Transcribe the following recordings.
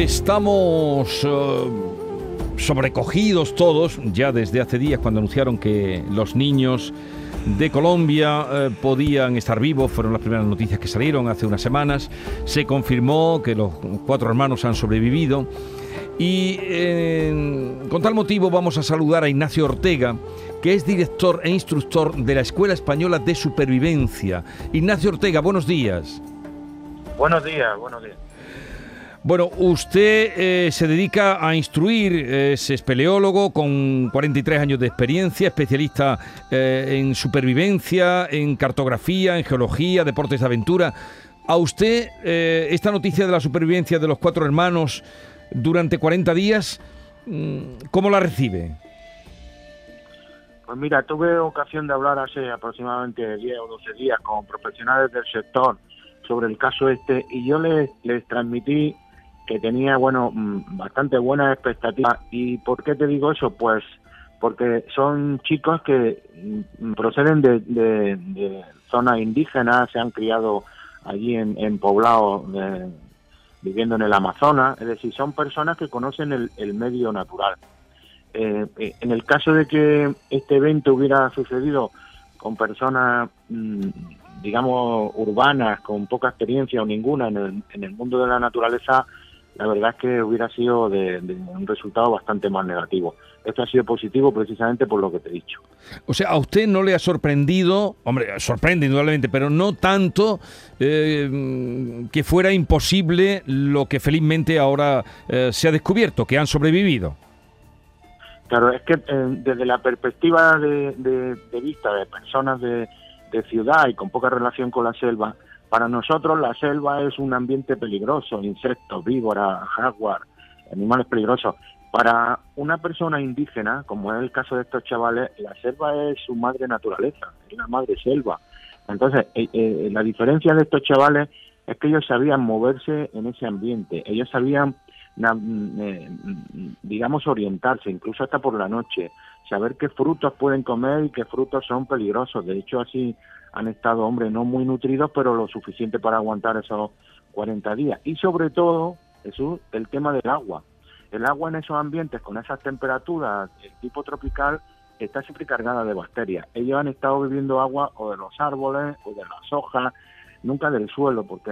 Estamos eh, sobrecogidos todos, ya desde hace días cuando anunciaron que los niños de Colombia eh, podían estar vivos, fueron las primeras noticias que salieron hace unas semanas, se confirmó que los cuatro hermanos han sobrevivido y con tal motivo vamos a saludar a Ignacio Ortega, que es director e instructor de la Escuela Española de Supervivencia. Ignacio Ortega, buenos días. Buenos días, buenos días. Bueno, usted eh, se dedica a instruir, es espeleólogo con 43 años de experiencia, especialista eh, en supervivencia, en cartografía, en geología, deportes de aventura. ¿A usted eh, esta noticia de la supervivencia de los cuatro hermanos durante 40 días, mm, cómo la recibe? Pues mira, tuve ocasión de hablar hace aproximadamente 10 o 12 días con profesionales del sector sobre el caso este y yo les, les transmití que tenía, bueno, mm, bastante buenas expectativas. ¿Y por qué te digo eso? Pues porque son chicos que mm, proceden de, zonas indígenas, se han criado allí en, poblados viviendo en el Amazonas, es decir, son personas que conocen el, medio natural. Eh, eh, en el caso de que este evento hubiera sucedido con personas, mm, digamos, urbanas, con poca experiencia o ninguna en el, en el mundo de la naturaleza, la verdad es que hubiera sido de, un resultado bastante más negativo. Esto ha sido positivo precisamente por lo que te he dicho. O sea, a usted no le ha sorprendido, hombre, sorprende indudablemente, pero no tanto eh, que fuera imposible lo que felizmente ahora eh, se ha descubierto, que han sobrevivido. Claro, es que eh, desde la perspectiva de, de, vista de personas de, de ciudad y con poca relación con la selva, para nosotros la selva es un ambiente peligroso, insectos, víboras, jaguar, animales peligrosos. Para una persona indígena, como es el caso de estos chavales, la selva es su madre naturaleza, es la madre selva. Entonces, eh, eh, la diferencia de estos chavales es que ellos sabían moverse en ese ambiente, ellos sabían, eh, digamos, orientarse, incluso hasta por la noche, saber qué frutos pueden comer y qué frutos son peligrosos. De hecho, así han estado, hombre, no muy nutridos, pero lo suficiente para aguantar esos 40 días. Y sobre todo, Jesús, el tema del agua. El agua en esos ambientes, con esas temperaturas, el tipo tropical, está siempre cargada de bacterias. Ellos han estado bebiendo agua o de los árboles o de las hojas, nunca del suelo, porque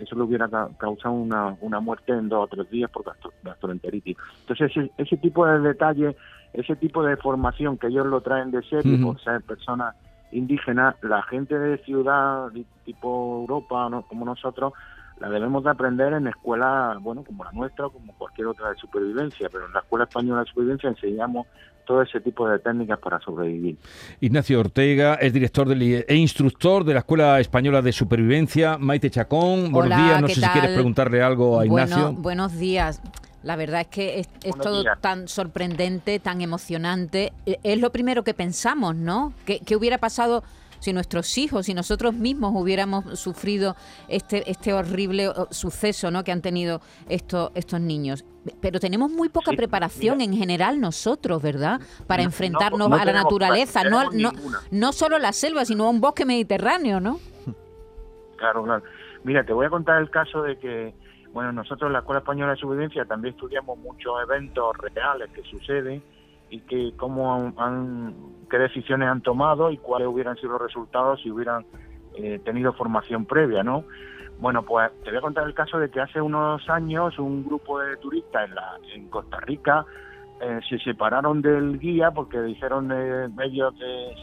eso le hubiera causado una, una muerte en dos o tres días por gastroenteritis. Entonces, ese, ese tipo de detalle, ese tipo de formación que ellos lo traen de serie por ser personas indígena, la gente de ciudad tipo Europa, como nosotros, la debemos de aprender en escuelas, bueno, como la nuestra, como cualquier otra de supervivencia, pero en la Escuela Española de Supervivencia enseñamos todo ese tipo de técnicas para sobrevivir. Ignacio Ortega es director e instructor de la Escuela Española de Supervivencia. Maite Chacón, buenos días. No sé si quieres preguntarle algo a Ignacio. buenos días. La verdad es que es, todo tan sorprendente, tan emocionante. E, es lo primero que pensamos, ¿no? ¿Qué, hubiera pasado si nuestros hijos, si nosotros mismos hubiéramos sufrido este, este horrible suceso ¿no? que han tenido estos, estos niños? Pero tenemos muy poca preparación en general nosotros, ¿verdad? Para enfrentarnos a la naturaleza, no, no, no solo la selva, sino a un bosque mediterráneo, ¿no? Claro, claro. Mira, te voy a contar el caso de que bueno, nosotros en la Escuela Española de Supervivencia también estudiamos muchos eventos reales que suceden y que cómo han, qué decisiones han tomado y cuáles hubieran sido los resultados si hubieran eh, tenido formación previa, ¿no? Bueno, pues te voy a contar el caso de que hace unos años un grupo de turistas en, la, en Costa Rica eh, se separaron del guía porque dijeron de ellos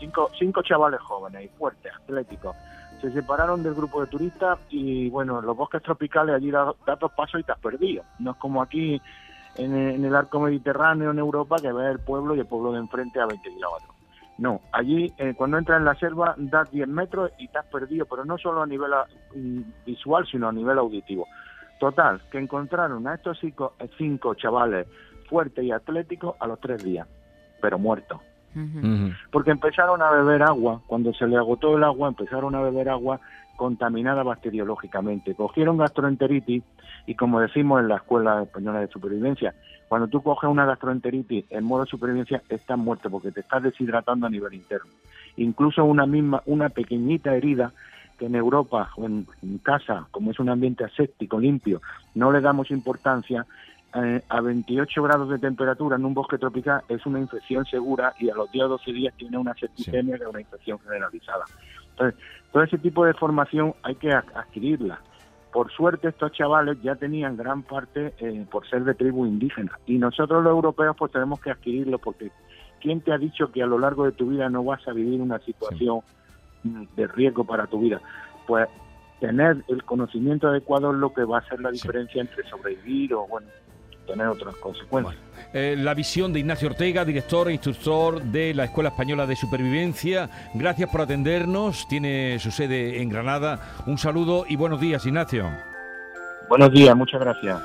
cinco, cinco chavales jóvenes y fuertes, atléticos, se separaron del grupo de turistas y bueno, los bosques tropicales allí das, dos pasos y te has perdido. No es como aquí en, el arco mediterráneo en Europa que ves el pueblo y el pueblo de enfrente a 20 kilómetros. No, allí eh, cuando entras en la selva das 10 metros y te has perdido, pero no solo a nivel mm, visual, sino a nivel auditivo. Total, que encontraron a estos cinco, cinco chavales fuertes y atléticos a los tres días, pero muertos. Porque empezaron a beber agua, cuando se le agotó el agua, empezaron a beber agua contaminada bacteriológicamente. Cogieron gastroenteritis y como decimos en la Escuela Española de Supervivencia, cuando tú coges una gastroenteritis en modo de supervivencia estás muerto porque te estás deshidratando a nivel interno. Incluso una misma, una pequeñita herida que en Europa o en, casa, como es un ambiente aséptico, limpio, no le damos importancia, eh, a 28 grados de temperatura en un bosque tropical es una infección segura y a los 10 o 12 días tiene una septicemia, que es una infección generalizada. Entonces, todo ese tipo de formación hay que adquirirla. Por suerte estos chavales ya tenían gran parte eh, por ser de tribu indígena y nosotros los europeos pues tenemos que adquirirlo porque ¿quién te ha dicho que a lo largo de tu vida no vas a vivir una situación de riesgo para tu vida? Pues tener el conocimiento adecuado es lo que va a hacer la diferencia entre sobrevivir o bueno tener otras consecuencias. Eh, la visión de Ignacio Ortega, director e instructor de la Escuela Española de Supervivencia. Gracias por atendernos. Tiene su sede en Granada. Un saludo y buenos días, Ignacio. Buenos días, muchas gracias.